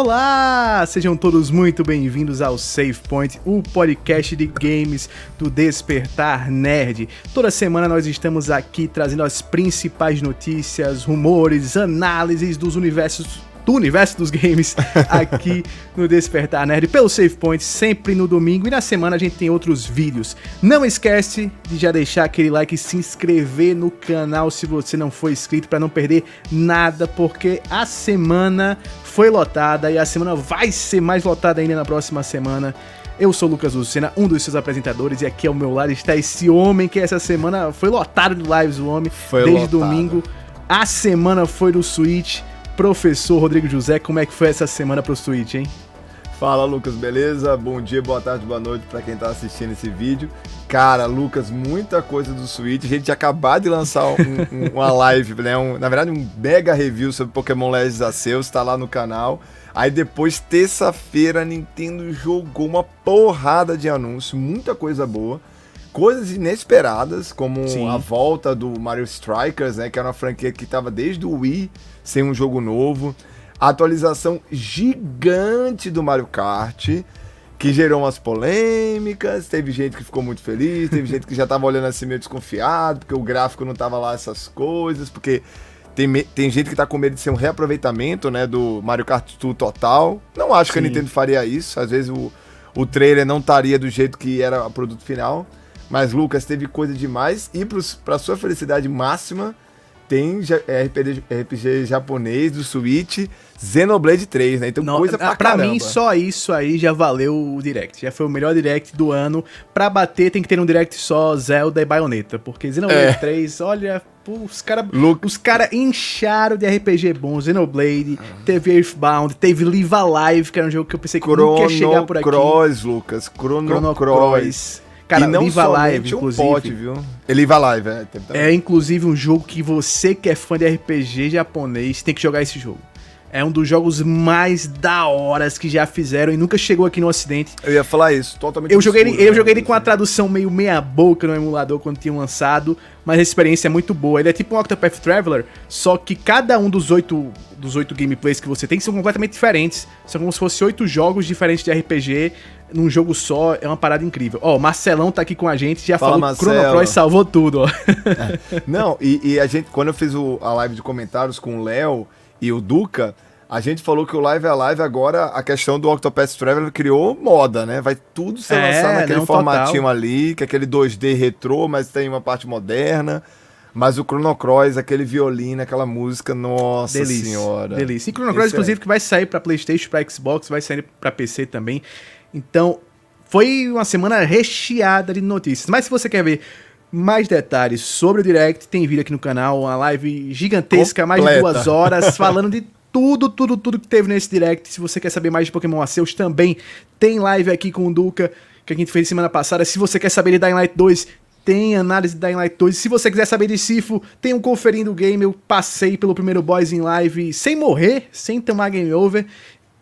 Olá! Sejam todos muito bem-vindos ao Save Point, o podcast de games do Despertar Nerd. Toda semana nós estamos aqui trazendo as principais notícias, rumores, análises dos universos do universo dos games aqui no Despertar Nerd pelo Save Point, sempre no domingo e na semana a gente tem outros vídeos. Não esquece de já deixar aquele like e se inscrever no canal se você não for inscrito para não perder nada, porque a semana foi lotada e a semana vai ser mais lotada ainda na próxima semana. Eu sou o Lucas Lucena, um dos seus apresentadores, e aqui ao meu lado está esse homem que essa semana foi lotado de lives, o homem, foi desde lotado. domingo. A semana foi do Switch. Professor Rodrigo José, como é que foi essa semana pro Switch, hein? Fala Lucas, beleza? Bom dia, boa tarde, boa noite para quem tá assistindo esse vídeo. Cara, Lucas, muita coisa do Switch. A gente tinha acabado de lançar um, um, uma live, né? Um, na verdade, um mega review sobre Pokémon Legends Arceus, tá lá no canal. Aí depois, terça-feira, a Nintendo jogou uma porrada de anúncios, muita coisa boa. Coisas inesperadas, como Sim. a volta do Mario Strikers, né? Que era uma franquia que tava desde o Wii sem um jogo novo. A atualização gigante do Mario Kart, que gerou umas polêmicas. Teve gente que ficou muito feliz, teve gente que já tava olhando assim meio desconfiado, porque o gráfico não tava lá essas coisas, porque tem, tem gente que tá com medo de ser um reaproveitamento, né, do Mario Kart Tour total. Não acho Sim. que a Nintendo faria isso. Às vezes o, o trailer não estaria do jeito que era o produto final. Mas, Lucas, teve coisa demais. E para sua felicidade máxima, tem RPG, RPG japonês do Switch, Xenoblade 3, né? Então Não, coisa pra, pra mim, só isso aí já valeu o Direct. Já foi o melhor Direct do ano. Pra bater, tem que ter um Direct só Zelda e Bayonetta. Porque Xenoblade é. 3, olha, pô, os caras os cara incharam de RPG bom. Xenoblade, ah. teve Earthbound, teve Live Alive, que era um jogo que eu pensei que Chrono nunca ia chegar por aqui. Cross, Lucas. Chrono, Chrono Cross. Cross. Cara, e não Live inclusive. Pote, viu? É Live Alive, é. É, inclusive, um jogo que você que é fã de RPG japonês tem que jogar esse jogo. É um dos jogos mais da horas que já fizeram e nunca chegou aqui no ocidente. Eu ia falar isso, totalmente Eu joguei, ele, eu joguei ele com a tradução meio meia boca no emulador quando tinha lançado, mas a experiência é muito boa. Ele é tipo um Octopath Traveler, só que cada um dos oito dos oito gameplays que você tem são completamente diferentes. São como se fossem oito jogos diferentes de RPG num jogo só. É uma parada incrível. Ó, o Marcelão tá aqui com a gente, já Fala, falou que Chrono Cross salvou tudo, ó. É. Não, e, e, a gente, quando eu fiz o, a live de comentários com o Léo e o Duca, a gente falou que o Live é Live agora, a questão do Octopath Traveler criou moda, né? Vai tudo ser é, lançado naquele não, formatinho total. ali, que é aquele 2D retrô, mas tem uma parte moderna. Mas o Chrono Cross, aquele violino, aquela música, nossa delícia, senhora. Delícia. E Chrono Cross, inclusive, que vai sair para PlayStation, para Xbox, vai sair para PC também. Então, foi uma semana recheada de notícias. Mas se você quer ver mais detalhes sobre o Direct, tem vídeo aqui no canal, uma live gigantesca, Completa. mais de duas horas, falando de tudo, tudo, tudo que teve nesse Direct. Se você quer saber mais de Pokémon Arceus, também tem live aqui com o Duca, que a gente fez semana passada. Se você quer saber de Dying Light 2, tem análise de Dying Light 2. Se você quiser saber de Sifo, tem um conferindo o game. Eu passei pelo primeiro boss em live sem morrer, sem tomar game over.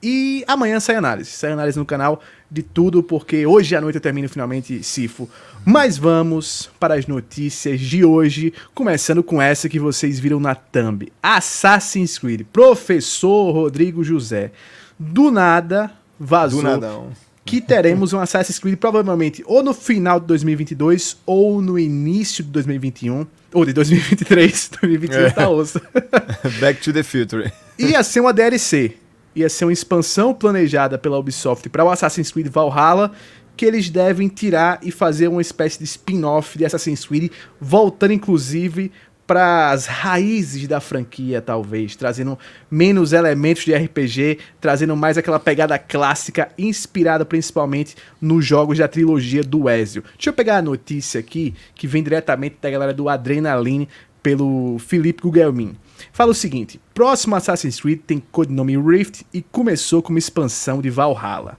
E amanhã sai análise. Sai análise no canal de tudo, porque hoje à noite eu termino finalmente Sifo. Mas vamos para as notícias de hoje, começando com essa que vocês viram na thumb. Assassin's Creed. Professor Rodrigo José. Do nada vazou Do que teremos um Assassin's Creed provavelmente ou no final de 2022 ou no início de 2021. Ou de 2023. 2021 é. tá osso. Back to the Future. Ia ser uma DLC ia ser uma expansão planejada pela Ubisoft para o Assassin's Creed Valhalla, que eles devem tirar e fazer uma espécie de spin-off de Assassin's Creed, voltando inclusive para as raízes da franquia, talvez, trazendo menos elementos de RPG, trazendo mais aquela pegada clássica, inspirada principalmente nos jogos da trilogia do Ezio. Deixa eu pegar a notícia aqui, que vem diretamente da galera do Adrenaline, pelo Felipe Gugelmin. Fala o seguinte: próximo Assassin's Creed tem codinome Rift e começou com uma expansão de Valhalla.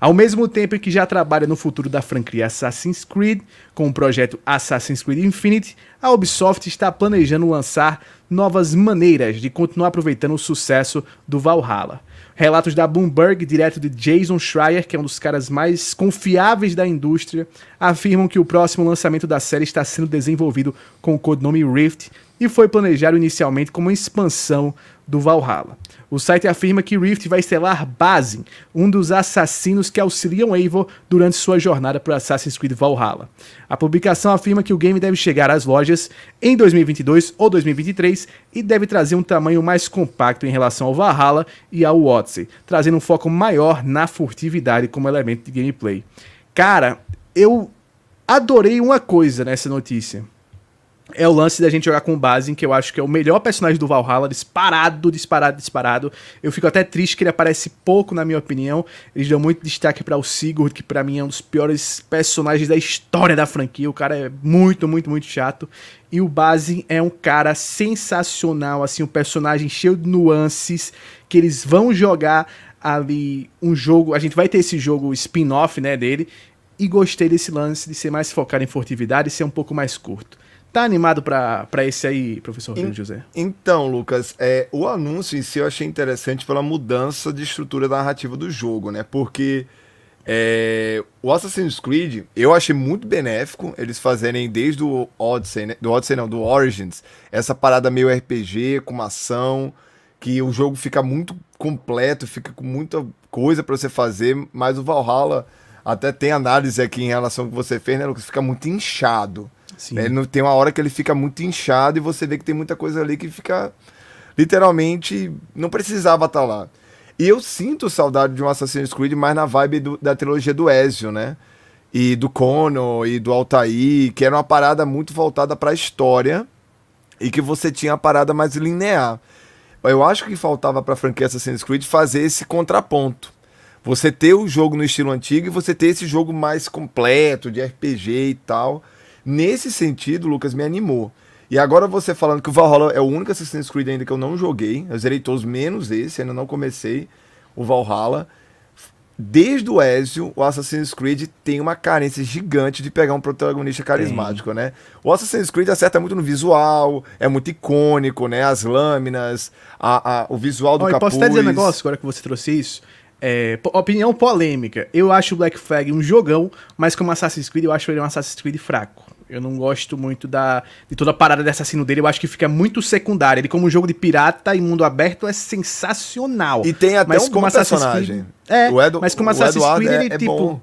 Ao mesmo tempo que já trabalha no futuro da franquia Assassin's Creed, com o projeto Assassin's Creed Infinite, a Ubisoft está planejando lançar novas maneiras de continuar aproveitando o sucesso do Valhalla. Relatos da Bloomberg, direto de Jason Schreier, que é um dos caras mais confiáveis da indústria, afirmam que o próximo lançamento da série está sendo desenvolvido com o codinome Rift e foi planejado inicialmente como uma expansão do Valhalla. O site afirma que Rift vai estelar Basin, um dos assassinos que auxiliam Eivor durante sua jornada por Assassin's Creed Valhalla. A publicação afirma que o game deve chegar às lojas em 2022 ou 2023 e deve trazer um tamanho mais compacto em relação ao Valhalla e ao Odyssey, trazendo um foco maior na furtividade como elemento de gameplay. Cara, eu adorei uma coisa nessa notícia é o lance da gente jogar com o Basin, que eu acho que é o melhor personagem do Valhalla, disparado, disparado, disparado. Eu fico até triste que ele aparece pouco, na minha opinião. Eles dão muito destaque para o Sigurd, que para mim é um dos piores personagens da história da franquia. O cara é muito, muito, muito chato. E o Basin é um cara sensacional, assim, um personagem cheio de nuances, que eles vão jogar ali um jogo, a gente vai ter esse jogo spin-off, né, dele, e gostei desse lance de ser mais focado em furtividade e ser um pouco mais curto. Tá animado para esse aí, professor In, José? Então, Lucas, é, o anúncio em si eu achei interessante pela mudança de estrutura narrativa do jogo, né? Porque é, o Assassin's Creed eu achei muito benéfico eles fazerem desde o Odyssey, né? do Odyssey não, do Origins, essa parada meio RPG com uma ação, que o jogo fica muito completo, fica com muita coisa para você fazer, mas o Valhalla até tem análise aqui em relação ao que você fez, né, Lucas? Fica muito inchado. Sim. Ele não, tem uma hora que ele fica muito inchado e você vê que tem muita coisa ali que fica literalmente não precisava estar tá lá. E eu sinto saudade de um Assassin's Creed mais na vibe do, da trilogia do Ezio, né? E do Kono e do Altair, que era uma parada muito voltada para a história e que você tinha a parada mais linear. Eu acho que faltava para a franquia Assassin's Creed fazer esse contraponto. Você ter o jogo no estilo antigo e você ter esse jogo mais completo de RPG e tal. Nesse sentido, Lucas, me animou. E agora você falando que o Valhalla é o único Assassin's Creed ainda que eu não joguei. Eu zerei todos menos esse, ainda não comecei o Valhalla. Desde o Ezio, o Assassin's Creed tem uma carência gigante de pegar um protagonista carismático, né? O Assassin's Creed acerta muito no visual, é muito icônico, né? As lâminas, a, a o visual do oh, capuz. Posso até dizer um negócio agora que você trouxe isso? É, opinião polêmica. Eu acho o Black Flag um jogão, mas como Assassin's Creed, eu acho ele um Assassin's Creed fraco. Eu não gosto muito da de toda a parada de assassino dele. Eu acho que fica muito secundário. Ele, como jogo de pirata e mundo aberto, é sensacional. E tem até mas um como personagem. Creed, é, Edu, mas como Assassin's Creed, ele, é, é tipo. Bom.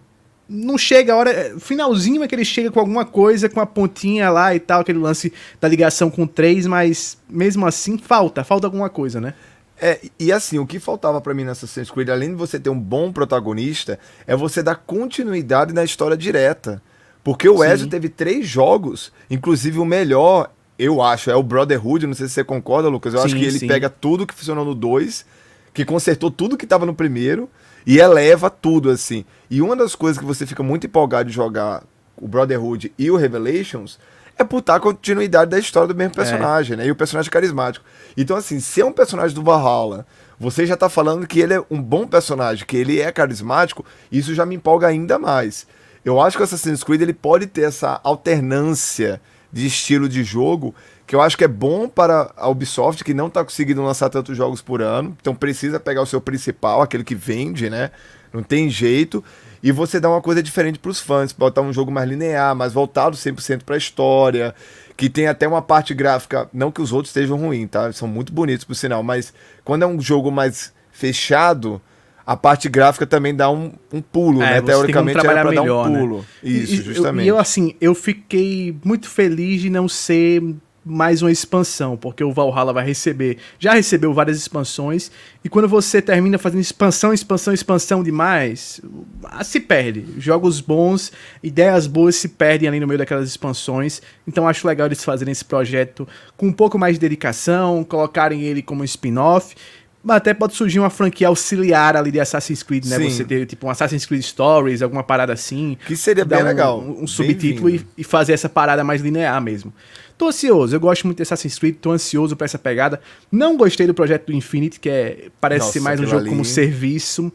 Não chega a hora. Finalzinho é que ele chega com alguma coisa, com a pontinha lá e tal, aquele lance da ligação com três, mas mesmo assim falta, falta alguma coisa, né? É, e assim, o que faltava para mim nessa Assassin's Creed, além de você ter um bom protagonista, é você dar continuidade na história direta. Porque o Ezio teve três jogos, inclusive o melhor, eu acho, é o Brotherhood, não sei se você concorda, Lucas. Eu sim, acho que ele sim. pega tudo que funcionou no 2, que consertou tudo que estava no primeiro e eleva tudo, assim. E uma das coisas que você fica muito empolgado de jogar o Brotherhood e o Revelations é por a continuidade da história do mesmo é. personagem, é. né? E o personagem carismático. Então, assim, se é um personagem do Valhalla, você já tá falando que ele é um bom personagem, que ele é carismático, isso já me empolga ainda mais. Eu acho que o Assassin's Creed ele pode ter essa alternância de estilo de jogo que eu acho que é bom para a Ubisoft, que não está conseguindo lançar tantos jogos por ano, então precisa pegar o seu principal, aquele que vende, né? Não tem jeito. E você dá uma coisa diferente para os fãs, botar um jogo mais linear, mais voltado 100% para a história, que tem até uma parte gráfica, não que os outros estejam ruins, tá? São muito bonitos por sinal, mas quando é um jogo mais fechado, a parte gráfica também dá um, um pulo, é, né? Teoricamente era pra melhor, dar um né? pulo. Né? Isso, e, justamente. E eu, assim, eu fiquei muito feliz de não ser mais uma expansão, porque o Valhalla vai receber, já recebeu várias expansões, e quando você termina fazendo expansão, expansão, expansão demais, ah, se perde. Jogos bons, ideias boas se perdem ali no meio daquelas expansões, então acho legal eles fazerem esse projeto com um pouco mais de dedicação, colocarem ele como spin-off, até pode surgir uma franquia auxiliar ali de Assassin's Creed, né? Sim. Você ter tipo um Assassin's Creed Stories, alguma parada assim. Que seria bem um, legal. Um, um subtítulo e, e, fazer essa parada mais linear mesmo. Tô ansioso, eu gosto muito de Assassin's Creed, tô ansioso pra essa pegada. Não gostei do projeto do Infinity, que é, parece Nossa, ser mais um jogo ali... como serviço.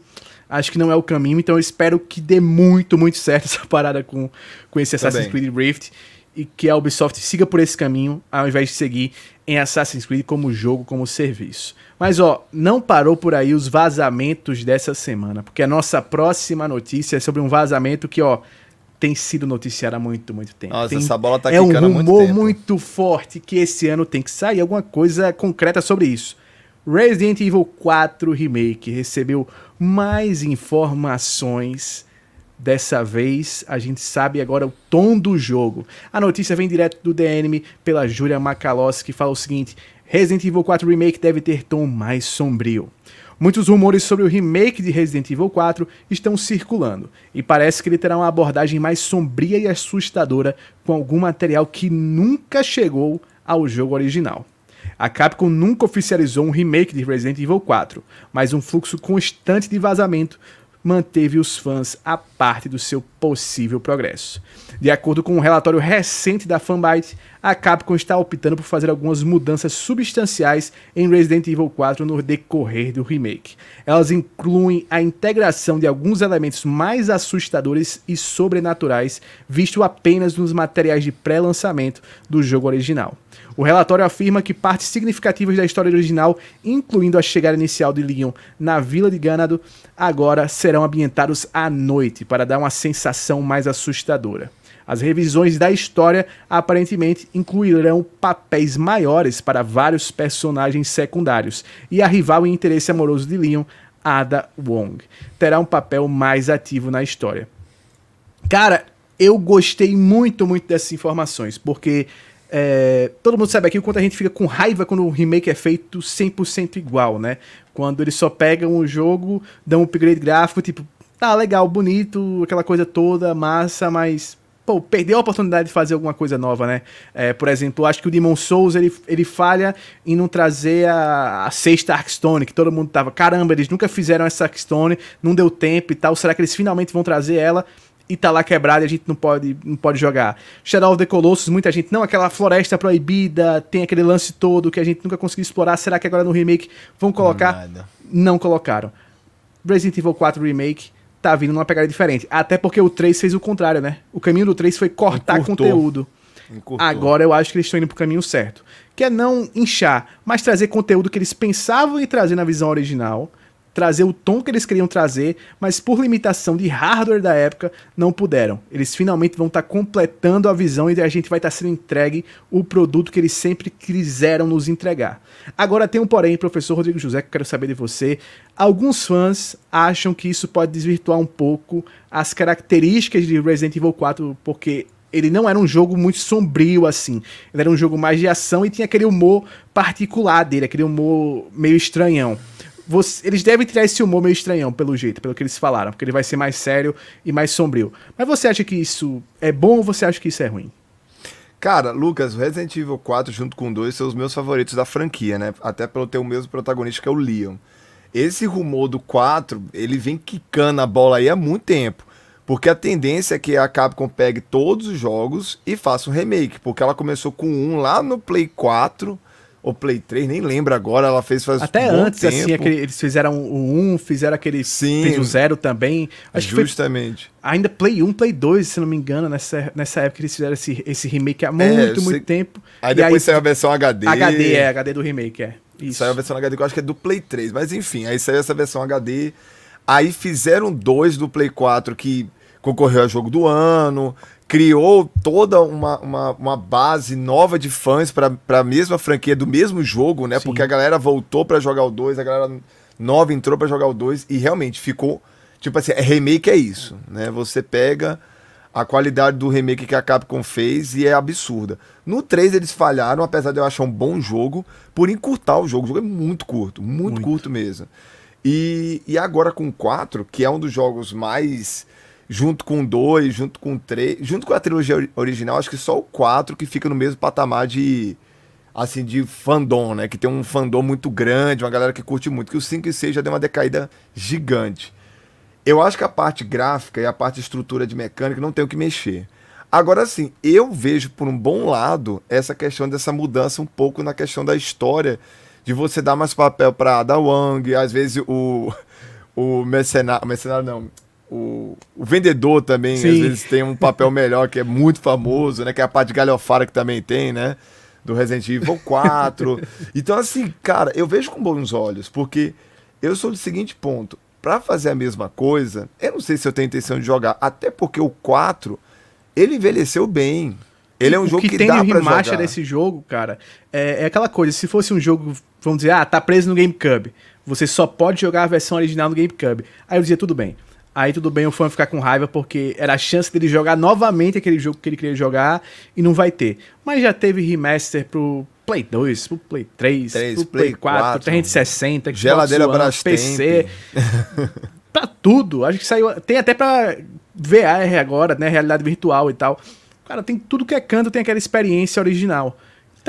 Acho que não é o caminho, então eu espero que dê muito, muito certo essa parada com, com esse Assassin's Creed Rift. E que a Ubisoft siga por esse caminho, ao invés de seguir em Assassin's Creed como jogo, como serviço. Mas ó, não parou por aí os vazamentos dessa semana, porque a nossa próxima notícia é sobre um vazamento que, ó, tem sido noticiado há muito, muito tempo. Nossa, tem, essa bola tá É um rumor muito muito forte que esse ano tem que sair alguma coisa concreta sobre isso. Resident Evil 4 Remake recebeu mais informações. Dessa vez, a gente sabe agora o tom do jogo. A notícia vem direto do DNM pela Julia Macalossi, que fala o seguinte: Resident Evil 4 Remake deve ter tom mais sombrio. Muitos rumores sobre o remake de Resident Evil 4 estão circulando, e parece que ele terá uma abordagem mais sombria e assustadora com algum material que nunca chegou ao jogo original. A Capcom nunca oficializou um remake de Resident Evil 4, mas um fluxo constante de vazamento manteve os fãs a parte do seu possível progresso. De acordo com um relatório recente da Fanbyte, a Capcom está optando por fazer algumas mudanças substanciais em Resident Evil 4 no decorrer do remake. Elas incluem a integração de alguns elementos mais assustadores e sobrenaturais, visto apenas nos materiais de pré-lançamento do jogo original. O relatório afirma que partes significativas da história original, incluindo a chegada inicial de Leon na vila de Ganado, agora serão ambientados à noite para dar uma sensação mais assustadora. As revisões da história aparentemente incluirão papéis maiores para vários personagens secundários, e a rival em interesse amoroso de Leon, Ada Wong, terá um papel mais ativo na história. Cara, eu gostei muito, muito dessas informações, porque é, todo mundo sabe aqui o quanto a gente fica com raiva quando o remake é feito 100% igual, né? Quando eles só pegam o jogo, dão um upgrade gráfico, tipo, tá legal, bonito, aquela coisa toda, massa, mas pô, perdeu a oportunidade de fazer alguma coisa nova, né? É, por exemplo, acho que o Demon Souls ele, ele falha em não trazer a, a sexta Arkstone, que todo mundo tava, caramba, eles nunca fizeram essa Arkstone, não deu tempo e tal, será que eles finalmente vão trazer ela? E tá lá quebrado e a gente não pode, não pode jogar. Shadow of the Colossus, muita gente, não, aquela floresta proibida, tem aquele lance todo que a gente nunca conseguiu explorar, será que agora no remake vão colocar? Nada. Não colocaram. Resident Evil 4 Remake tá vindo numa pegada diferente, até porque o 3 fez o contrário, né? O caminho do 3 foi cortar Encurtou. conteúdo. Encurtou. Agora eu acho que eles estão indo pro caminho certo. Que é não inchar, mas trazer conteúdo que eles pensavam em trazer na visão original, trazer o tom que eles queriam trazer, mas por limitação de hardware da época, não puderam. Eles finalmente vão estar completando a visão e a gente vai estar sendo entregue o produto que eles sempre quiseram nos entregar. Agora tem um porém, professor Rodrigo José, que eu quero saber de você. Alguns fãs acham que isso pode desvirtuar um pouco as características de Resident Evil 4, porque ele não era um jogo muito sombrio assim. Ele era um jogo mais de ação e tinha aquele humor particular dele, aquele humor meio estranhão. Você- eles devem tirar esse humor meio estranhão, pelo jeito, pelo que eles falaram, porque ele vai ser mais sério e mais sombrio. Mas você acha que isso é bom ou você acha que isso é ruim? Cara, Lucas, Resident Evil 4 junto com o 2 são os meus favoritos da franquia, né? Até pelo ter o mesmo protagonista que é o Leon. Esse rumor do 4, ele vem quicando a bola aí há muito tempo. Porque a tendência é que a Capcom pegue todos os jogos e faça um remake. Porque ela começou com um lá no Play 4, ou Play 3, nem lembro agora, ela fez faz Até um antes, assim, tempo. aquele- eles fizeram o 1, fizeram aquele. Sim. Fez o 0 também. Acho que foi Justamente. ainda Play 1, Play 2, se não me engano, nessa, nessa época eles fizeram esse, esse remake há muito, É, muito sei- tempo. Aí E depois saiu a versão HD. HD, é, HD do remake, é. Isso. Saiu a versão HD que eu acho que é do Play 3, mas enfim, aí saiu essa versão HD. Aí fizeram dois do Play 4 que concorreu a jogo do ano, criou toda uma, uma, uma base nova de fãs para a mesma franquia do mesmo jogo, né? Sim. Porque a galera voltou para jogar o 2, a galera nova entrou para jogar o 2 e realmente ficou. Tipo assim, é remake é isso, né? Você pega a qualidade do remake que a Capcom fez e é absurda. No 3 eles falharam, apesar de eu achar um bom jogo, por encurtar o jogo. O jogo é muito curto, muito, Muito. curto mesmo. E, e agora com o 4, que é um dos jogos mais. Junto com 2, junto com 3, junto com a trilogia ori- original, acho que só o 4 que fica no mesmo patamar de. Assim, de fandom, né? Que tem um fandom muito grande, uma galera que curte muito. Que o 5 e 6 já deu uma decaída gigante. Eu acho que a parte gráfica e a parte de estrutura de mecânica não tem o que mexer. Agora sim, eu vejo por um bom lado essa questão dessa mudança um pouco na questão da história, de você dar mais papel para Ada Wong, às vezes o o mercenário, mercenário não, o o, vendedor também, Sim. às vezes, tem um papel melhor, que é muito famoso, né? Que é a parte galhofara que também tem, né? Do Resident Evil 4. então, assim, cara, eu vejo com bons olhos, porque eu sou do seguinte ponto. Para fazer a mesma coisa, eu não sei se eu tenho intenção de jogar, até porque o 4, ele envelheceu bem. Ele é um o jogo que, que tem dá no remaster desse jogo, cara, é, é, aquela coisa, se fosse um jogo, vamos dizer, ah, tá preso no GameCube, você só pode jogar a versão original no GameCube. Aí eu dizia, tudo bem. Aí tudo bem o fã ficar com raiva porque era a chance dele jogar novamente aquele jogo que ele queria jogar e não vai ter. Mas já teve remaster pro Play 2, pro Play 3, 3 pro Play, Play 4, 4, pro 360, geladeira One, PC. pra tudo. Acho que saiu. Tem até pra VR agora, né? Realidade virtual e tal. Cara, tem tudo que é canto, tem aquela experiência original.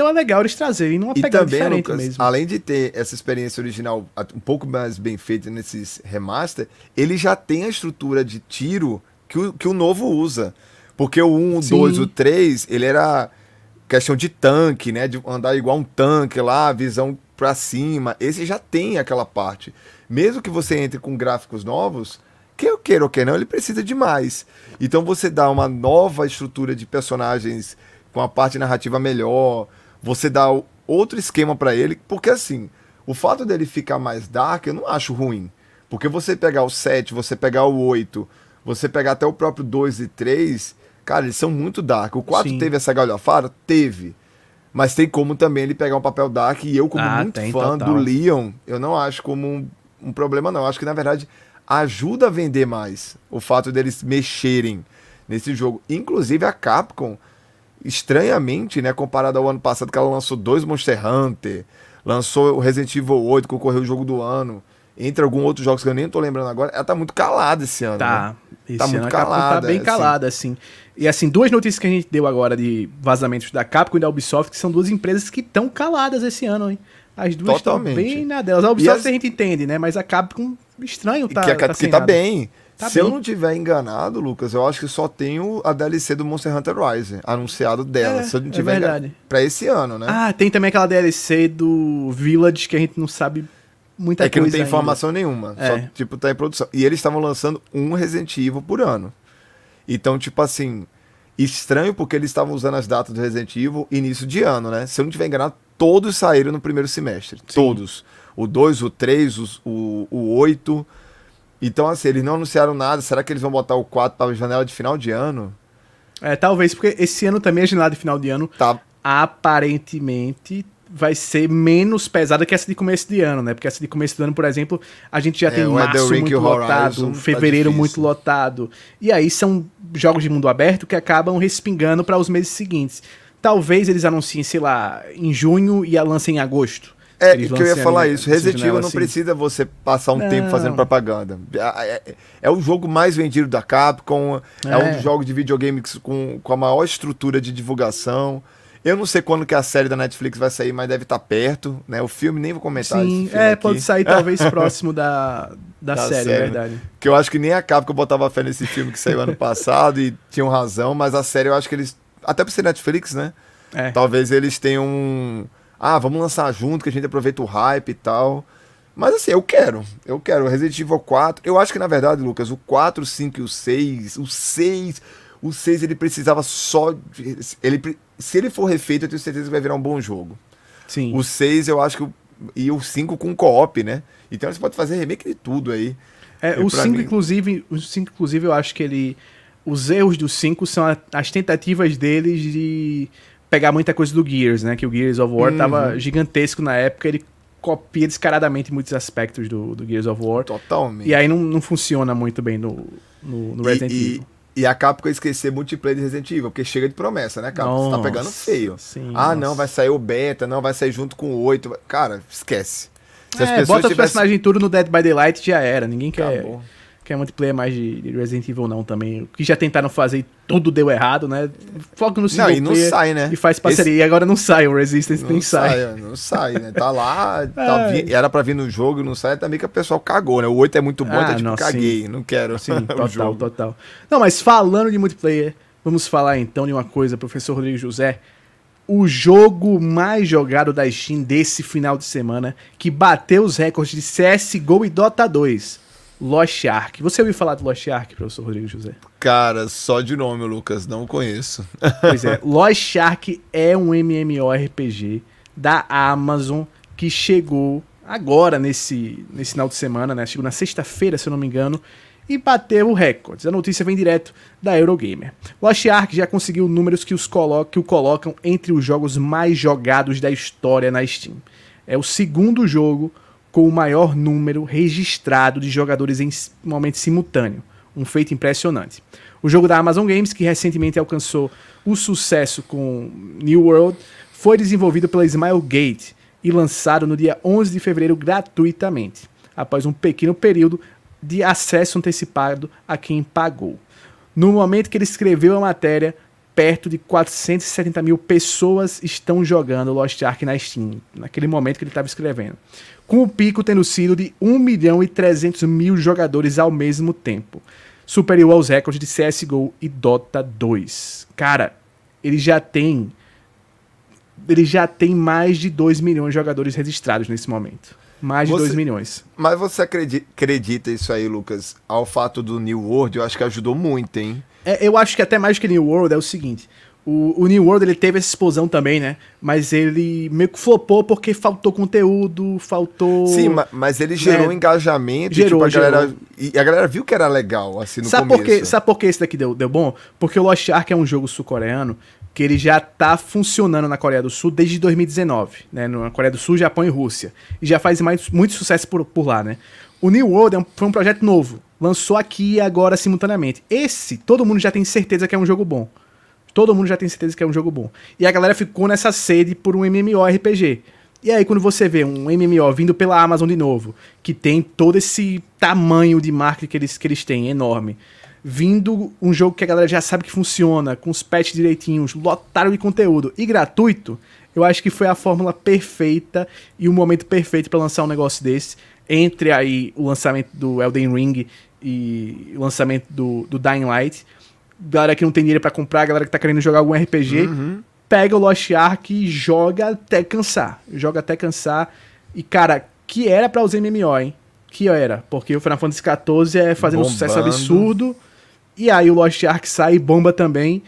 Então é legal eles trazerem numa e pegada também, diferente Lucas, mesmo. Além de ter essa experiência original um pouco mais bem feita nesses remaster, ele já tem a estrutura de tiro que o, que o novo usa. Porque o 1, o 2, o 3, ele era questão de tanque, né? De andar igual um tanque lá, visão pra cima. Esse já tem aquela parte. Mesmo que você entre com gráficos novos, que eu queira ou que não, ele precisa de mais. Então você dá uma nova estrutura de personagens com a parte narrativa melhor, você dá outro esquema para ele, porque assim, o fato dele ficar mais dark eu não acho ruim. Porque você pegar o 7, você pegar o 8, você pegar até o próprio 2 e 3, cara, eles são muito dark. O 4 Sim. teve essa galhofada? Teve. Mas tem como também ele pegar um papel dark e eu, como ah, muito tem, fã total. do Leon, eu não acho como um, um problema, não. Eu acho que, na verdade, ajuda a vender mais o fato deles mexerem nesse jogo. Inclusive a Capcom estranhamente, né, comparado ao ano passado, que ela lançou dois Monster Hunter, lançou o Resident Evil 8, que concorreu o jogo do ano, entre alguns outros jogos que eu nem tô lembrando agora, ela tá muito calada esse ano. Tá. Né? Esse tá muito calada. Tá bem assim. calada, assim. E assim, duas notícias que a gente deu agora de vazamentos da Capcom e da Ubisoft, que são duas empresas que estão caladas esse ano, hein? As duas estão bem na delas. A Ubisoft as... a gente entende, né? Mas a Capcom, estranho tá. Que, a, tá que tá bem. Tá Se bem. eu não tiver enganado, Lucas, eu acho que só tenho a DLC do Monster Hunter Rise, anunciado dela. É, Se eu não é tiver é verdade. pra esse ano, né? Ah, tem também aquela DLC do Village que a gente não sabe muita coisa. É que não tem ainda. informação nenhuma. É. Só, tipo, tá em produção. E eles estavam lançando um Resident Evil por ano. Então, tipo assim, estranho porque eles estavam usando as datas do Resident Evil início de ano, né? Se eu não tiver enganado, todos saíram no primeiro semestre. Sim. Todos. O 2, o 3, o, o 8. Então, assim, eles não anunciaram nada. Será que eles vão botar o 4 para janela de final de ano? É, talvez, porque esse ano também a janela de final de ano tá. aparentemente vai ser menos pesada que essa de começo de ano, né? Porque essa de começo de ano, por exemplo, a gente já é, tem março muito lotado, tá fevereiro tá muito lotado. E aí são jogos de mundo aberto que acabam respingando para os meses seguintes. Talvez eles anunciem, sei lá, em junho e a lancem em agosto. É, que eu ia falar isso. Resident Evil não assim. precisa você passar um não. tempo fazendo propaganda. É, é, é, o jogo mais vendido da Capcom, é, é um dos jogos de videogame com, com a maior estrutura de divulgação. Eu não sei quando que a série da Netflix vai sair, mas deve estar tá perto, né? O filme nem vou comentar. Sim, é, aqui. pode sair talvez próximo da, da, da série, série, é verdade. Que eu acho que nem a Capcom botava fé nesse filme que saiu ano passado e tinham razão, mas a série eu acho que eles, até por ser Netflix, né? É. Talvez eles tenham um ah, vamos lançar junto, que a gente aproveita o hype e tal. Mas assim, eu quero. Eu quero. Resident Evil 4. Eu acho que, na verdade, Lucas, o 4, o 5 e o 6. O 6. O 6 ele precisava só. De, ele, se ele for refeito, eu tenho certeza que vai virar um bom jogo. Sim. O 6, eu acho que. E o 5 com co-op, né? Então você pode fazer remake de tudo aí. É, o 5, mim... inclusive, o 5, inclusive, eu acho que ele. Os erros do 5 são as tentativas deles de pegar muita coisa do Gears, né? Que o Gears of War uhum. tava gigantesco na época, ele copia descaradamente muitos aspectos do, do Gears of War. Totalmente. E aí não, não funciona muito bem no, no, no Resident e, Evil. E, e a Capcom esquecer multiplayer de Resident Evil, porque chega de promessa, né, Capcom? Você tá pegando feio. Sim, ah, nossa. não, vai sair o beta, não, vai sair junto com o 8. Cara, esquece. Se é, bota os personagens tudo no Dead by Daylight já era. Ninguém quer. Acabou quer multiplayer mais de, Resident Evil não também. O que já tentaram fazer e tudo deu errado, né? Foca no single não, e não sai, né? E faz parceria. Esse... E agora não sai, o Resistance nem sai. sai. Não sai, né? Tá lá, tá é. vi... era pra vir no jogo, não sai, também que o pessoal cagou, né? O 8 é muito bom, ah, tá tipo, não, caguei, sim. não quero. Sim, total, total. Não, mas falando de multiplayer, vamos falar então de uma coisa, professor Rodrigo José. O jogo mais jogado da Steam desse final de semana, que bateu os recordes de CSGO e Dota 2 Lost Ark. Você ouviu falar de Lost Ark, professor Rodrigo José? Cara, só de nome, Lucas, não conheço. Pois é, Lost Ark é um MMORPG da Amazon que chegou agora nesse, nesse final de semana, né? Chegou na sexta-feira, se eu não me engano, e bateu o recorde. A notícia vem direto da Eurogamer. Lost Ark já conseguiu números que, os colo que o colocam entre os jogos mais jogados da história na Steam. É o segundo jogo com o maior número registrado de jogadores em momento simultâneo. Um feito impressionante. O jogo da Amazon Games, que recentemente alcançou o sucesso com New World, foi desenvolvido pela Smilegate e lançado no dia 11 de fevereiro gratuitamente, após um pequeno período de acesso antecipado a quem pagou. No momento que ele escreveu a matéria, perto de 470 mil pessoas estão jogando Lost Ark na Steam, naquele momento que ele estava escrevendo com o pico tendo sido de 1 milhão e 300 mil jogadores ao mesmo tempo, superior aos recordes de CSGO e Dota 2. Cara, ele já tem ele já tem mais de 2 milhões de jogadores registrados nesse momento. Mais de você, 2 milhões. Mas você acredita, acredita isso aí, Lucas, ao fato do New World? Eu acho que ajudou muito, hein? É, eu acho que até mais que New World é o seguinte. O, o, New World ele teve essa explosão também, né? Mas ele meio que flopou porque faltou conteúdo, faltou. Sim, mas, mas ele gerou né? engajamento gerou, e, tipo, a galera, e a galera viu que era legal, assim, no sabe começo. Por quê? Sabe por que esse daqui deu, deu bom? Porque o Lost Ark é um jogo sul-coreano que ele já tá funcionando na Coreia do Sul desde 2019, né? Na Coreia do Sul, Japão e Rússia. E já faz mais, muito sucesso por, por lá, né? O New World é um, foi um projeto novo. Lançou aqui e agora simultaneamente. Esse, todo mundo já tem certeza que é um jogo bom. Todo mundo já tem certeza que é um jogo bom. E a galera ficou nessa sede por um MMORPG. E aí, quando você vê um MMO vindo pela Amazon de novo, que tem todo esse tamanho de marketing que eles, que eles têm, enorme, vindo um jogo que a galera já sabe que funciona, com os patches direitinhos, lotado de conteúdo e gratuito, eu acho que foi a fórmula perfeita e o momento perfeito para lançar um negócio desse. Entre aí o lançamento do Elden Ring e o lançamento do, do Dying Light galera que não tem dinheiro para comprar, galera que tá querendo jogar algum RPG, uhum. pega o Lost Ark e joga até cansar. Joga até cansar. E, cara, que era para os MMO, hein? Que era. Porque o Final Fantasy XIV é fazendo Bombando. um sucesso absurdo. E aí o Lost Ark sai e bomba também.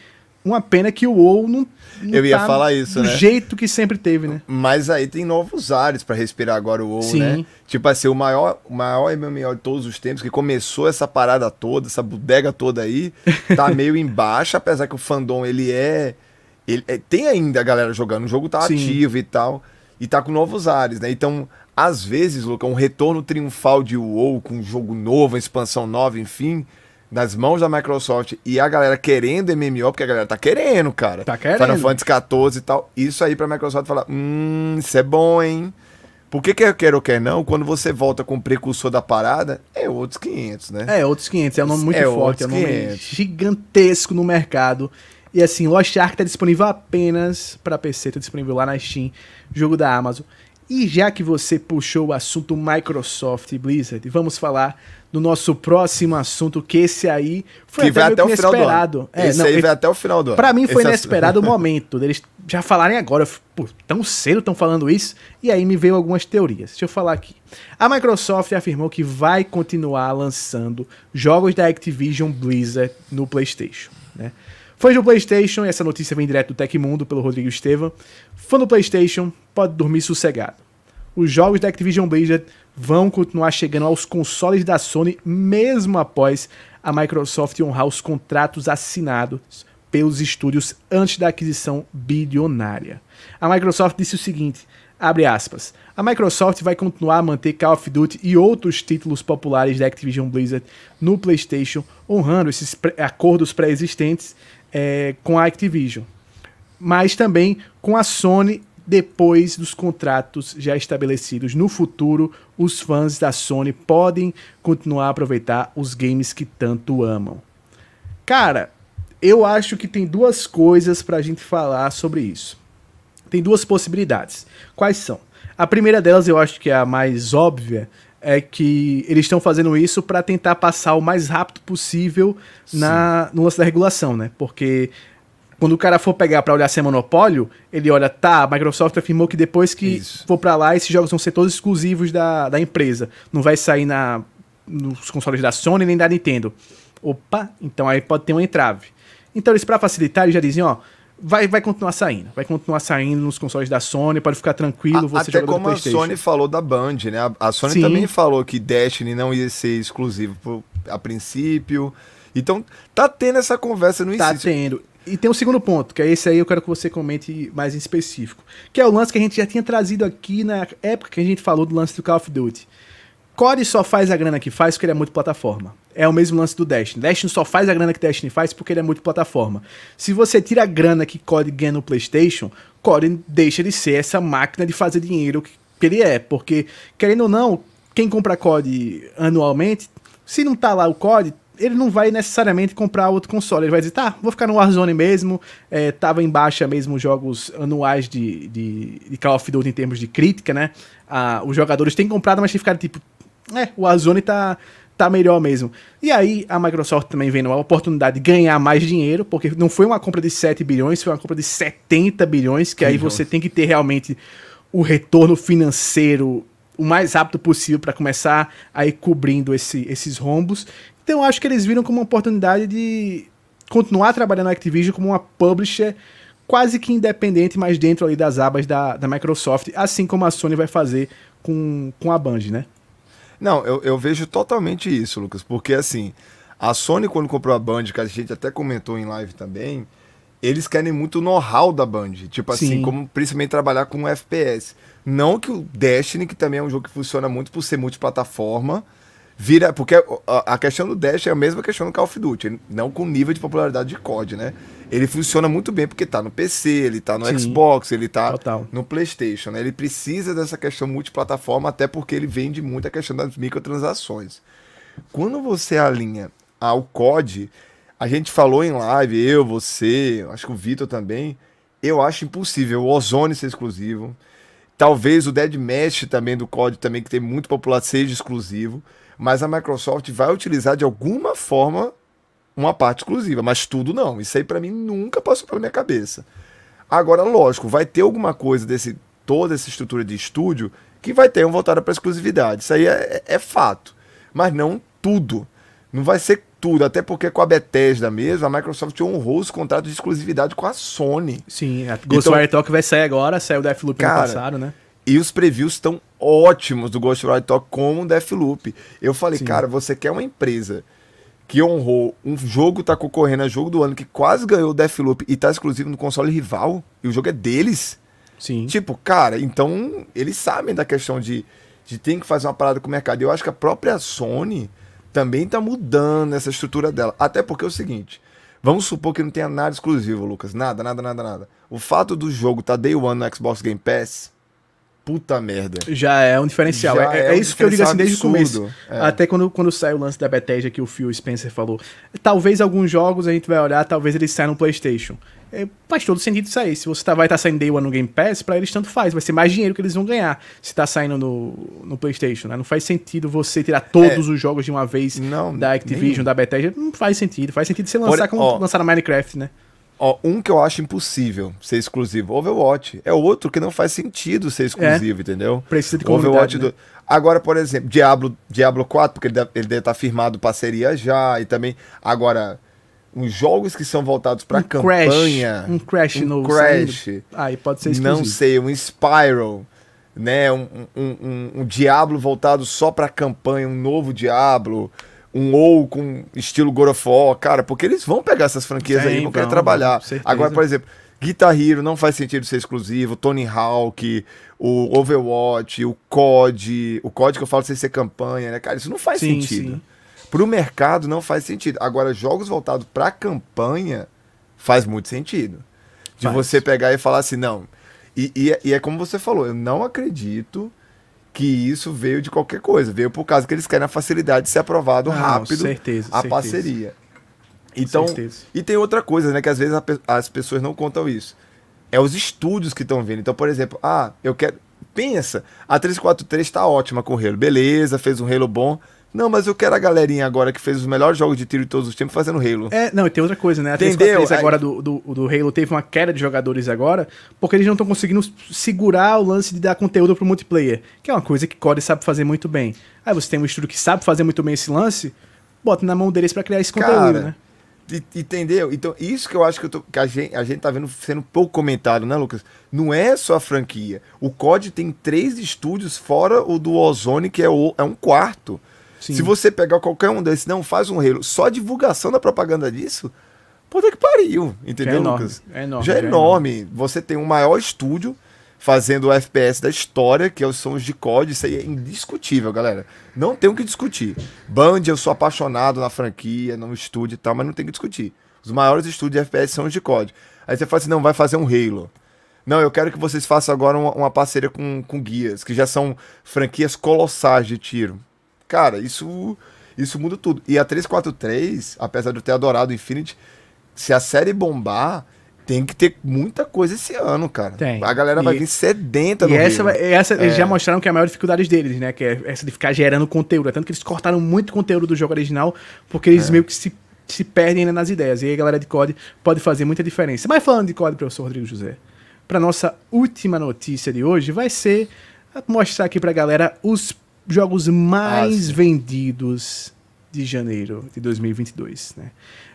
Uma pena que o WoW não, não Eu ia tá falar isso, do né? jeito que sempre teve, né? Mas aí tem novos ares para respirar agora o WoW, Sim. né? Tipo assim, o maior, o maior MMO de todos os tempos, que começou essa parada toda, essa bodega toda aí, tá meio embaixo, apesar que o fandom, ele é... Ele é, tem ainda a galera jogando, o jogo tá Sim. ativo e tal, e tá com novos ares, né? Então, às vezes, Luca, um retorno triunfal de WoW com um jogo novo, uma expansão nova, enfim nas mãos da Microsoft e a galera querendo MMO, porque a galera tá querendo, cara. Tá querendo. Final Fantasy 14 e tal. Isso aí pra Microsoft falar, hum, isso é bom, hein? Por que quer quer ou quer não, quando você volta com o precursor da parada, é outros 500, né? É, outros 500. É um nome muito é forte, é um nome 500. gigantesco no mercado. E assim, Lost Ark tá disponível apenas para PC, tá disponível lá na Steam, jogo da Amazon. E já que você puxou o assunto Microsoft e Blizzard, vamos falar do nosso próximo assunto, que esse aí foi que até, vai até o inesperado. Final do ano. É, esse não, aí vai até o final do ano. Pra mim foi esse inesperado o momento deles já falarem agora. Pô, tão cedo estão falando isso? E aí me veio algumas teorias. Deixa eu falar aqui. A Microsoft afirmou que vai continuar lançando jogos da Activision Blizzard no PlayStation. Né? Fãs do PlayStation, essa notícia vem direto do Tecmundo pelo Rodrigo Estevam. Fã do PlayStation pode dormir sossegado. Os jogos da Activision Blizzard vão continuar chegando aos consoles da Sony mesmo após a Microsoft honrar os contratos assinados pelos estúdios antes da aquisição bilionária. A Microsoft disse o seguinte: abre aspas. A Microsoft vai continuar a manter Call of Duty e outros títulos populares da Activision Blizzard no PlayStation, honrando esses acordos pré-existentes é, com a Activision, mas também com a Sony depois dos contratos já estabelecidos. No futuro, os fãs da Sony podem continuar a aproveitar os games que tanto amam. Cara, eu acho que tem duas coisas para a gente falar sobre isso. Tem duas possibilidades. Quais são? A primeira delas, eu acho que é a mais óbvia, é que eles estão fazendo isso para tentar passar o mais rápido possível na, no lance da regulação, né? Porque quando o cara for pegar para olhar se é monopólio, ele olha, tá, a Microsoft afirmou que depois que Isso. for para lá, esses jogos vão ser todos exclusivos da, da empresa. Não vai sair na nos consoles da Sony nem da Nintendo. Opa, então aí pode ter um entrave. Então eles, para facilitar, eles já dizem, ó, vai, vai continuar saindo. Vai continuar saindo nos consoles da Sony, pode ficar tranquilo, você Até como a Sony falou da Band, né? A, a Sony Sim. também falou que Destiny não ia ser exclusivo por, a princípio. Então, tá tendo essa conversa no tá início. Tendo. E tem um segundo ponto, que é esse aí eu quero que você comente mais em específico. Que é o lance que a gente já tinha trazido aqui na época que a gente falou do lance do Call of Duty. COD só faz a grana que faz porque ele é multiplataforma. É o mesmo lance do Destiny. Destiny só faz a grana que Destiny faz porque ele é multiplataforma. Se você tira a grana que COD ganha no PlayStation, COD deixa de ser essa máquina de fazer dinheiro que ele é. Porque, querendo ou não, quem compra COD anualmente, se não tá lá o COD, ele não vai necessariamente comprar outro console. Ele vai dizer, tá, vou ficar no Warzone mesmo. É, tava em baixa mesmo jogos anuais de, de, de Call of Duty em termos de crítica, né? Ah, os jogadores têm comprado, mas têm ficado tipo, é, o Warzone tá, tá melhor mesmo. E aí a Microsoft também vendo a oportunidade de ganhar mais dinheiro, porque não foi uma compra de 7 bilhões, foi uma compra de 70 bilhões, que aí você tem que ter realmente o retorno financeiro o mais rápido possível para começar a ir cobrindo esse, esses rombos. Então eu acho que eles viram como uma oportunidade de continuar trabalhando na Activision como uma publisher quase que independente, mas dentro ali das abas da, da Microsoft, assim como a Sony vai fazer com, com a Band, né? Não, eu, eu vejo totalmente isso, Lucas, porque assim, a Sony quando comprou a Band, que a gente até comentou em live também, eles querem muito o know-how da Band, tipo assim, Sim. como principalmente trabalhar com FPS. Não que o Destiny, que também é um jogo que funciona muito por ser multiplataforma, vira. Porque a, a, questão do Dash é a mesma questão do Call of Duty, não com nível de popularidade de COD, né? Ele funciona muito bem porque tá no PC, ele tá no Sim, Xbox, ele tá total. no PlayStation, né? Ele precisa dessa questão multiplataforma, até porque ele vende muito a questão das microtransações. Quando você alinha ao COD, a gente falou em live, eu, você, acho que o Vitor também, eu acho impossível o Ozone ser exclusivo. Talvez o Dead Mesh também do COD também que tem muito popular seja exclusivo mas a Microsoft vai utilizar de alguma forma uma parte exclusiva, mas tudo não. Isso aí para mim nunca passou pela minha cabeça. Agora, lógico, vai ter alguma coisa desse toda essa estrutura de estúdio que vai ter um voltada para exclusividade. Isso aí é, é, fato. Mas não tudo. Não vai ser tudo, até porque com a Bethesda mesmo, a Microsoft honrou os contratos de exclusividade com a Sony. Sim, a Ghostwire então, Talk vai sair agora, saiu o Deathloop no passado, né? E os previews estão ótimos do Ghostwire Talk como o Deathloop. Eu falei, Sim. cara, você quer uma empresa que honrou um jogo tá concorrendo a jogo do ano que quase ganhou o Deathloop e tá exclusivo no console rival e o jogo é deles. Sim. Tipo, cara, então eles sabem da questão de, de ter que fazer uma parada com o mercado. Eu acho que a própria Sony também tá mudando essa estrutura dela. Até porque é o seguinte, vamos supor que não tenha nada exclusivo, Lucas. Nada, nada, nada, nada. O fato do jogo tá day one no Xbox Game Pass puta merda. Já é um diferencial. É, é, é, um isso que eu digo assim desde absurdo. o começo. É. Até quando, quando sai o lance da Bethesda que o Phil Spencer falou. Talvez alguns jogos a gente vai olhar, talvez eles saiam no PlayStation. É, faz todo sentido isso aí. Se você tá, vai estar tá saindo Day One no Game Pass, pra eles tanto faz. Vai ser mais dinheiro que eles vão ganhar se tá saindo no, no PlayStation. Né? Não faz sentido você tirar todos é. os jogos de uma vez não, da Activision, nem... da Bethesda. Não faz sentido. Faz sentido você lançar como lançar na Minecraft, né? Ó, um que eu acho impossível ser exclusivo, Overwatch. É outro que não faz sentido ser exclusivo, é. entendeu? Precisa de Overwatch né? do... Agora, por exemplo, Diablo, Diablo 4, porque ele deve, ele deve estar firmado parceria já, e também. Agora, uns jogos que são voltados para um campanha. Crash, um Crash um novo. Crash. Aí ah, pode ser exclusivo. Não sei, um Spiral, né? Um, um, um, um Diablo voltado só para campanha, um novo Diablo um ou com estilo God of War, cara, porque eles vão pegar essas franquias Sim, aí e vão querer trabalhar. Agora, por exemplo, Guitar Hero não faz sentido ser exclusivo, Tony Hawk, o Overwatch, o COD, o COD que eu falo sem ser campanha, né, cara, isso não faz sim, sentido. Sim. Pro mercado não faz sentido. Agora, jogos voltados pra campanha faz muito sentido. De faz. você pegar e falar assim, não. E, e, e é como você falou, eu não acredito que isso veio de qualquer coisa, veio por causa que eles querem a facilidade de ser aprovado Não, rápido certeza, a certeza. parceria. Então, certeza. e tem outra coisa, né, que às vezes a, as pessoas não contam isso. É os estúdios que estão vendo. Então, por exemplo, ah, eu quero pensa, a 343 está ótima com o Halo. Beleza, fez um Halo bom. Não, mas eu quero a galerinha agora que fez os melhores jogos de tiro de todos os tempos fazendo Halo. É, não, e tem outra coisa, né? A Entendeu? 343 Aí- agora do, do, do Halo teve uma queda de jogadores agora, porque eles não estão conseguindo segurar o lance de dar conteúdo pro multiplayer, que é uma coisa que COD sabe fazer muito bem. Aí você tem um estúdio que sabe fazer muito bem esse lance, bota na mão deles pra criar esse conteúdo, Cara, né? Entendeu? Então, isso que eu acho que, eu tô- que a, gente, a gente tá vendo sendo pouco comentado, né, Lucas? Não é só a franquia. O COD tem três estúdios fora o do Ozone, que é, o, é um quarto. Sim. Se você pegar qualquer um desses, não faz um Halo, só a divulgação da propaganda disso, puta que pariu, entendeu, Já é enorme, Lucas? é enorme, já é já é enorme. Você tem o maior estúdio fazendo o FPS da história, que é os sons de COD, isso aí é indiscutível, galera. Não tem o que discutir. Band, eu sou apaixonado na franquia, no estúdio e tal, mas não tem o que discutir. Os maiores estúdios de FPS são os de COD. Aí você fala assim, não, vai fazer um Halo. Não, eu quero que vocês façam agora uma, uma parceria com, com guias, que já são franquias colossais de tiro. Cara, isso, isso muda tudo. E a 343, apesar de eu ter adorado o Infinity, se a série bombar, tem que ter muita coisa esse ano, cara. Tem. A galera vai E- vir sedenta no E essa, vai- essa eles É. já mostraram que é a maior dificuldade deles, né? Que é essa de ficar gerando conteúdo. É tanto que eles cortaram muito conteúdo do jogo original, porque É. eles meio que se, se perdem nas ideias. E aí a galera de COD pode fazer muita diferença. Mas falando de COD, professor Rodrigo José, para nossa última notícia de hoje vai ser mostrar aqui pra galera os jogos mais Ah, vendidos de janeiro de 2022, né?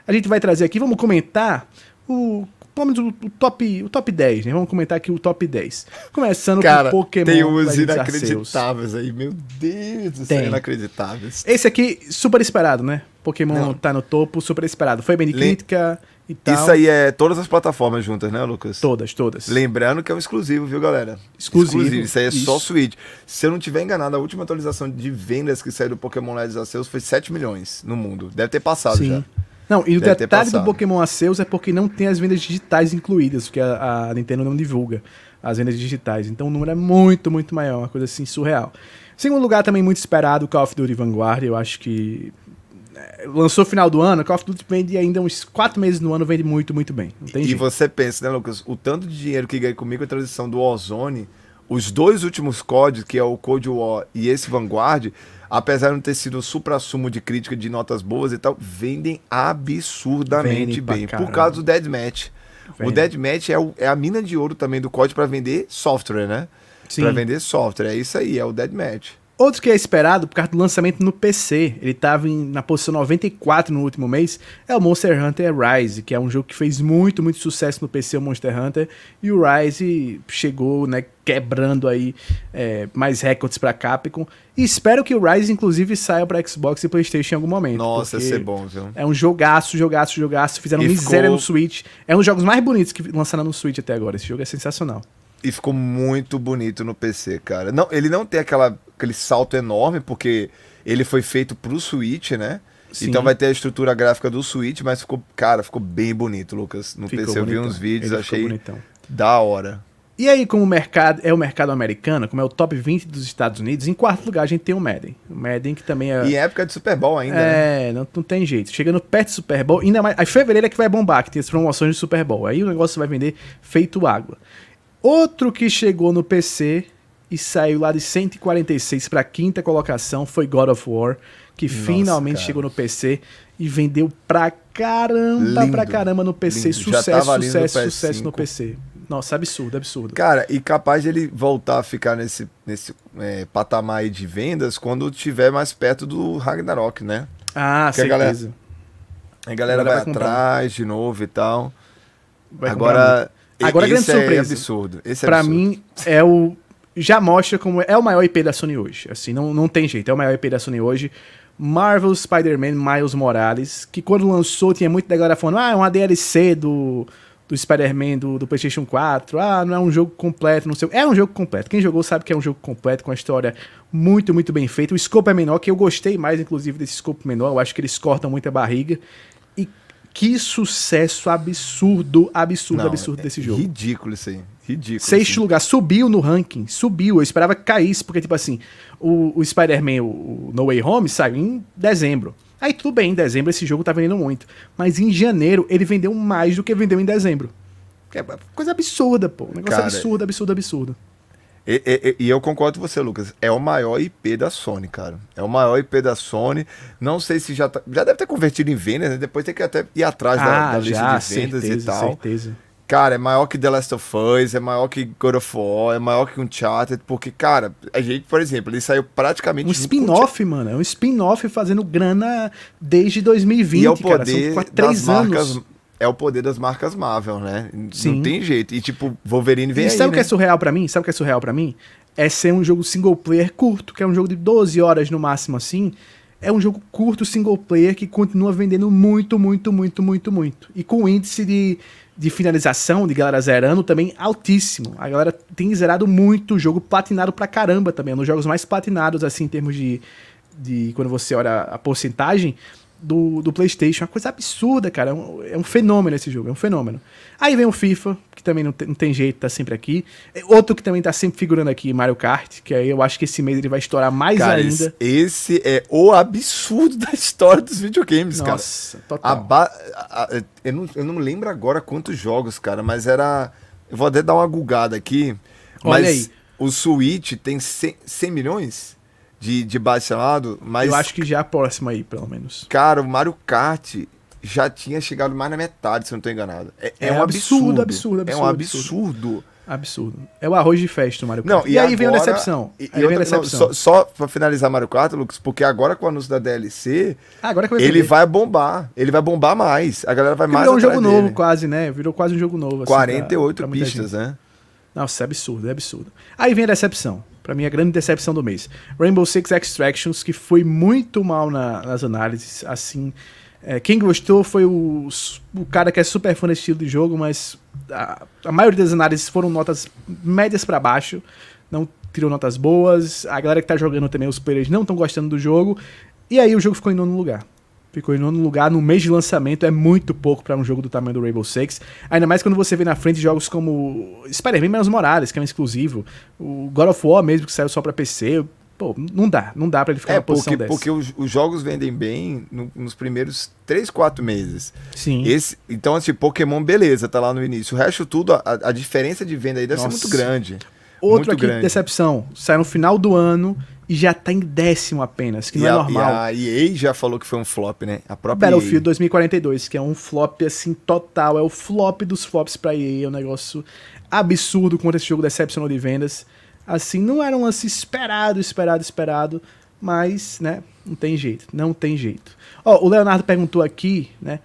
A gente vai trazer aqui, vamos comentar o vamos o, o top o top 10, né? Vamos comentar aqui o top 10. Começando Cara, com Pokémon tem uns inacreditáveis aí, meu Deus do céu, inacreditáveis. Esse aqui super esperado, né? Pokémon Não. tá no topo, super esperado. Foi bem de Le- crítica e tal. Isso aí é todas as plataformas juntas, né, Lucas? todas, todas. Lembrando que é um exclusivo, viu, galera? Exclusivo, Isso aí é só isso. Switch. Se eu não tiver enganado, a última atualização de vendas que saiu do Pokémon Legends Arceus foi 7 milhões no mundo. Deve ter passado Sim. já. Não, e o Deve detalhe do. Pokémon Arceus é porque não tem as vendas digitais incluídas, porque a, a Nintendo não divulga as vendas digitais. Então o número é muito, muito maior, uma coisa assim surreal. Segundo lugar, também muito esperado, Call of Duty Vanguard. Eu acho que lançou final do ano, Call of Duty vende ainda uns 4 meses no ano, vende muito, muito bem. E jeito. você pensa, né, Lucas? O tanto de dinheiro que ganhei comigo a transição do Ozone, os dois últimos códigos, que é o Cold War e esse Vanguard, apesar de não ter sido o supra-sumo de crítica de notas boas e tal, vendem absurdamente bem. Por causa do Deadmatch. O Vendem. Deadmatch é, o- é a mina de ouro também do código para vender software, né? Para vender software. É isso aí, é o Deadmatch. Outro que é esperado por causa do lançamento no PC, ele estava na posição 94 no último mês, é o Monster Hunter Rise, que é um jogo que fez muito, muito sucesso no PC, o Monster Hunter, e o Rise chegou, né, quebrando aí é, mais recordes para Capcom. E espero que o Rise, inclusive, saia para Xbox e PlayStation em algum momento. Nossa, ia ser bom, viu? É um jogaço, jogaço, jogaço. Fizeram E miséria ficou- no Switch. É um dos jogos mais bonitos que lançaram no Switch até agora. Esse jogo é sensacional. E ficou muito bonito no PC, cara. Não, ele não tem aquela, aquele salto enorme, porque ele foi feito pro Switch, né? Sim. Então vai ter a estrutura gráfica do Switch, mas ficou, cara, ficou bem bonito, Lucas. No Ficou PC eu vi bonitão. uns vídeos, Ele achei bonitão. da hora. E aí, como o mercado é o mercado americano, como é o top 20 dos Estados Unidos, em quarto lugar a gente tem o Madden. O Madden que também é. E em época de Super Bowl ainda, né? é, não, não tem jeito. Chegando perto do Super Bowl, ainda mais. Aí fevereiro é que vai bombar, que tem as promoções de Super Bowl. Aí o negócio vai vender feito água. Outro que chegou no PC e saiu lá de 146 para quinta colocação foi God of War, que Nossa, finalmente cara. chegou no PC e vendeu pra caramba, Lindo, pra caramba no PC. lindo. Sucesso, ali no sucesso, PS5. sucesso no PC. Nossa, absurdo, absurdo. Cara, e capaz de ele voltar a ficar nesse, nesse é, patamar aí de vendas quando estiver mais perto do Ragnarok, né? Ah, Que a galera- certeza. A galera Agora vai, vai atrás de novo e tal. Vai muito. Agora, Agora, grande esse surpresa. É absurdo. Esse é Pra absurdo. mim, é o. Já mostra como é o maior IP da Sony hoje. Assim, não, não tem jeito. É o maior IP da Sony hoje. Marvel Spider-Man Miles Morales, que quando lançou tinha muita galera falando, ah, é uma DLC do, do Spider-Man do, do PlayStation 4, ah, não é um jogo completo, não sei. É um jogo completo. Quem jogou sabe que é um jogo completo, com a história muito, muito bem feita. O scope é menor, que eu gostei mais, inclusive, desse scope menor. Eu acho que eles cortam muito a barriga. Que sucesso absurdo, absurdo, Não, absurdo é desse jogo. Ridículo isso aí. Ridículo. Sexto assim. lugar, subiu no ranking, subiu. Eu esperava que caísse, porque, tipo assim, o, o Spider-Man, o, o No Way Home, saiu em dezembro. Aí tudo bem, em dezembro esse jogo tá vendendo muito. Mas em janeiro ele vendeu mais do que vendeu em dezembro. É coisa absurda, pô. Um negócio Cara, absurdo, absurdo, absurdo. E, e, e, eu concordo com você, Lucas. É o maior IP da Sony, cara. É o maior IP da Sony. Não sei se já tá, já deve ter convertido em vendas, né? Depois tem que até ir atrás ah, da, da já, lista de vendas certeza, e tal. Certeza. Cara, é maior que The Last of Us, é maior que God of War, é maior que Uncharted, porque, cara, a gente, por exemplo, ele saiu praticamente... Um spin-off, mano, é um spin-off fazendo grana desde 2020, e é o poder cara, três das anos. marcas... É o poder das marcas Marvel, né? Sim. Não tem jeito. E, tipo, Wolverine vem e aí, sabe o né? que é surreal para mim? Sabe o que é surreal para mim? É ser um jogo single player curto, que é um jogo de 12 horas no máximo, assim, é um jogo curto single player que continua vendendo muito, muito, muito, muito, muito. E com índice de, de finalização, de galera zerando, também altíssimo. A galera tem zerado muito o jogo, platinado pra caramba também. É um dos jogos mais platinados, assim, em termos de. de quando você olha a porcentagem do, do PlayStation. Uma coisa absurda, cara. É um, é um, fenômeno esse jogo, é um fenômeno. Aí vem o FIFA, que também não tem, não tem jeito, tá sempre aqui. É outro que também tá sempre figurando aqui, Mario Kart, que aí eu acho que esse mês ele vai estourar mais cara, ainda. Esse, é o absurdo da história dos videogames, Nossa, cara. Nossa, total. A a, eu, não, eu não lembro agora quantos jogos, cara, mas era. Eu vou até dar uma gugada aqui. Olha mas aí. o Switch tem 100, 100 milhões? De, de baixado, mas. Eu acho que já é a próxima aí, pelo menos. Cara, o Mario Kart já tinha chegado mais na metade, se eu não tô enganado. É, é, é um absurdo, absurdo, absurdo, É um absurdo. Absurdo. É o arroz de festa o Mario Kart. Não, e, e aí agora, vem a decepção. E, aí vem a decepção. Não, só, só pra finalizar Mario Kart, Lucas, porque agora com o anúncio da DLC, ah, agora vai ele vai bombar. Ele vai bombar mais. A galera vai mais Virou um jogo dele. novo quase, né? Virou quase um jogo novo. Assim, 48 pra, pra pistas, né? Nossa, é absurdo, é absurdo. Aí vem a decepção para mim, a grande decepção do mês. Rainbow Six Extractions, que foi muito mal na, nas análises, assim... É, quem gostou foi o, o cara que é super fã desse estilo de jogo, mas a, a maioria das análises foram notas médias para baixo, não tirou notas boas, a galera que tá jogando também, os players não estão gostando do jogo, e aí o jogo ficou em nono lugar. Ficou em nono lugar no mês de lançamento, é muito pouco para um jogo do tamanho do Rainbow Six. Ainda mais quando você vê na frente jogos como Spider-Man Miles Morales, que é um exclusivo, o God of War mesmo, que saiu só para PC. Pô, não dá, não dá para ele ficar é, na posição porque, dessa. Porque os, os, jogos vendem bem no, nos primeiros 3, 4 meses. Sim. Esse, então, assim, Pokémon, beleza, tá lá no início. O resto tudo, a, a diferença de venda aí deve Nossa. ser muito grande. Outro muito aqui, grande. decepção. Sai no final do ano e já tá em décimo apenas, que não é normal. E a EA já falou que foi um flop, né? A própria Battlefield EA. 2042, que é um flop assim total, é o flop dos flops pra EA, é um negócio absurdo quanto esse jogo decepcionou de vendas. Assim, não era um lance esperado, esperado, esperado, mas, né, não tem jeito, não tem jeito. Ó, o Leonardo perguntou aqui, né,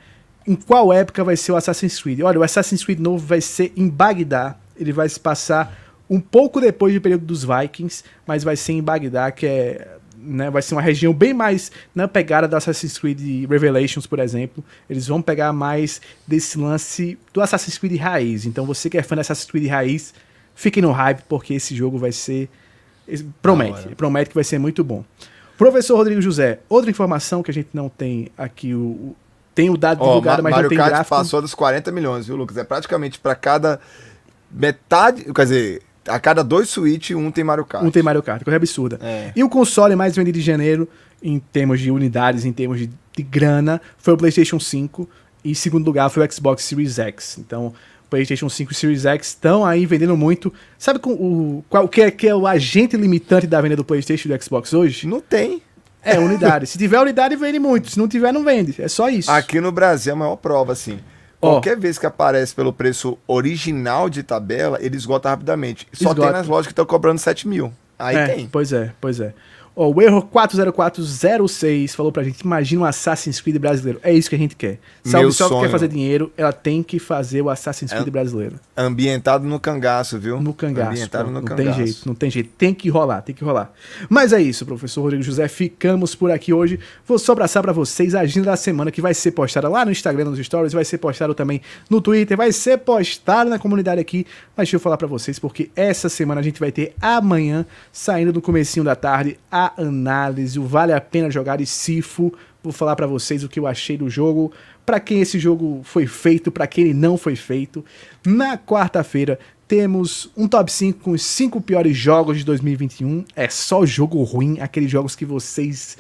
em qual época vai ser o Assassin's Creed? Olha, o Assassin's Creed novo vai ser em Bagdá, ele vai se passar um pouco depois do período dos Vikings, mas vai ser em Bagdá, que é né, vai ser uma região bem mais na pegada da Assassin's Creed Revelations, por exemplo. Eles vão pegar mais desse lance do Assassin's Creed raiz. Então você que é fã da Assassin's Creed raiz, fique no hype, porque esse jogo vai ser. Promete, promete que vai ser muito bom. Professor Rodrigo José, outra informação que a gente não tem aqui, o, tem o dado oh, divulgado, mas Mario não tem Kart gráfico. passou dos 40 milhões, viu, Lucas? É praticamente para cada metade, quer dizer, a cada dois Switch, um tem Mario Kart. Um tem Mario Kart, coisa absurda. É. E o console mais vendido de janeiro, em termos de unidades, em termos de, de grana, foi o PlayStation 5. E em segundo lugar foi o Xbox Series X. Então, PlayStation 5 e Series X estão aí vendendo muito. Sabe com o, qual que é, que é o agente limitante da venda do PlayStation e do Xbox hoje? Não tem. É, unidade. Se tiver unidade, vende muito. Se não tiver, não vende. É só isso. Aqui no Brasil é a maior prova, assim. Qualquer oh. vez que aparece pelo preço original de tabela, ele esgota rapidamente. Só esgota. tem nas lojas que estão cobrando 7 mil. Aí é, tem. Pois é, pois é. Ó, o erro 40406 falou pra gente: imagina um Assassin's Creed brasileiro. É isso que a gente quer. Se a Ubisoft quer fazer dinheiro, ela tem que fazer o Assassin's Creed é, brasileiro. Ambientado no cangaço, viu? No cangaço. Ambientado pô, no não cangaço. tem jeito, não tem jeito. Tem que rolar, tem que rolar. Mas é isso, professor Rodrigo José. Ficamos por aqui hoje. Vou só abraçar pra vocês a agenda da semana que vai ser postada lá no Instagram, nos stories, vai ser postada também no Twitter, vai ser postada na comunidade aqui. Mas deixa eu falar pra vocês, porque essa semana a gente vai ter amanhã, saindo do comecinho da tarde, a análise, o vale a pena jogar e Sifo. Vou falar para vocês o que eu achei do jogo, para quem esse jogo foi feito, para quem ele não foi feito. Na quarta-feira temos um top 5 com os 5 piores jogos de 2021. É só jogo ruim, aqueles jogos que vocês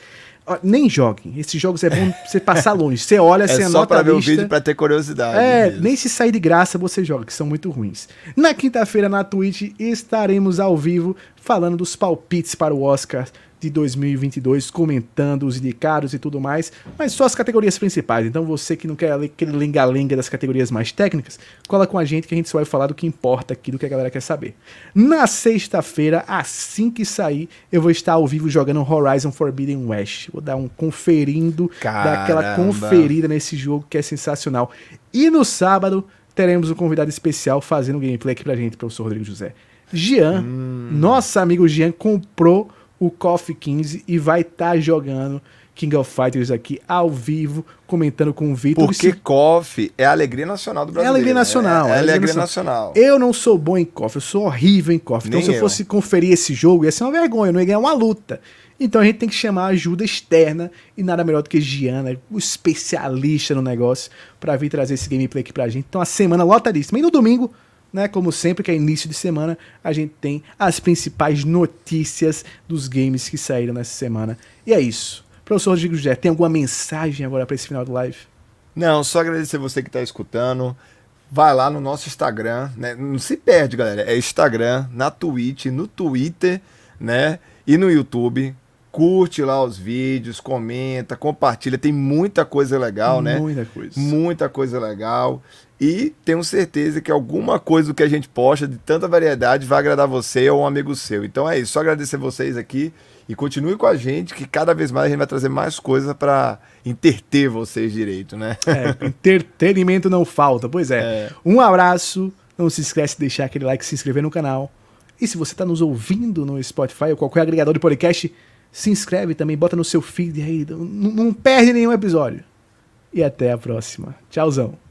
nem joguem. Esses jogos é bom você passar longe. Você olha, você É só anota pra a ver o vídeo pra ter curiosidade. É, mesmo. nem se sair de graça você joga, que são muito ruins. Na quinta-feira, na Twitch, estaremos ao vivo falando dos palpites para o Oscar de 2022, comentando os indicados e tudo mais, mas só as categorias principais. Então você que não quer aquele lenga-lenga das categorias mais técnicas, cola com a gente que a gente só vai falar do que importa aqui, do que a galera quer saber. Na sexta-feira, assim que sair, eu vou estar ao vivo jogando Horizon Forbidden West. Vou dar um conferindo, dar aquela Caramba. conferida nesse jogo que é sensacional. E no sábado, teremos um convidado especial fazendo gameplay aqui pra gente, professor Rodrigo José. Jean, Hum. nosso amigo Jean, comprou o KOF 15 e vai estar jogando King of Fighters aqui ao vivo, comentando com o Vitor. Porque KOF é a alegria nacional do É a brasileiro. alegria nacional. É, é a a alegria nacional. Eu não sou bom em KOF, eu sou horrível em KOF. Então, Nem se eu eu. fosse conferir esse jogo, ia ser uma vergonha, eu não ia ganhar uma luta. Então a gente tem que chamar ajuda externa e nada melhor do que Giana, o especialista no negócio, pra vir trazer esse gameplay aqui pra gente. Então a semana lotadíssima. E no domingo, né, como sempre, que é início de semana, a gente tem as principais notícias dos games que saíram nessa semana. E é isso. Professor Rodrigo José, tem alguma mensagem agora pra esse final do live? Não, só agradecer você que está escutando. Vai lá no nosso Instagram, né? Não se perde, galera. É Instagram, na Twitch, no Twitter, né? E no YouTube. Curte lá os vídeos, comenta, compartilha. Tem muita coisa legal, né? Muita coisa. Muita coisa legal. E tenho certeza que alguma coisa do que a gente posta, de tanta variedade, vai agradar você ou um amigo seu. Então é isso. Só agradecer vocês aqui e continue com a gente, que cada vez mais a gente vai trazer mais coisa para interter vocês direito, né? É, entretenimento não falta. Pois é. É. Um abraço. Não se esquece de deixar aquele like, se inscrever no canal. E se você está nos ouvindo no Spotify ou qualquer agregador de podcast, se inscreve também, bota no seu feed aí. Não, não perde nenhum episódio. E até a próxima. Tchauzão.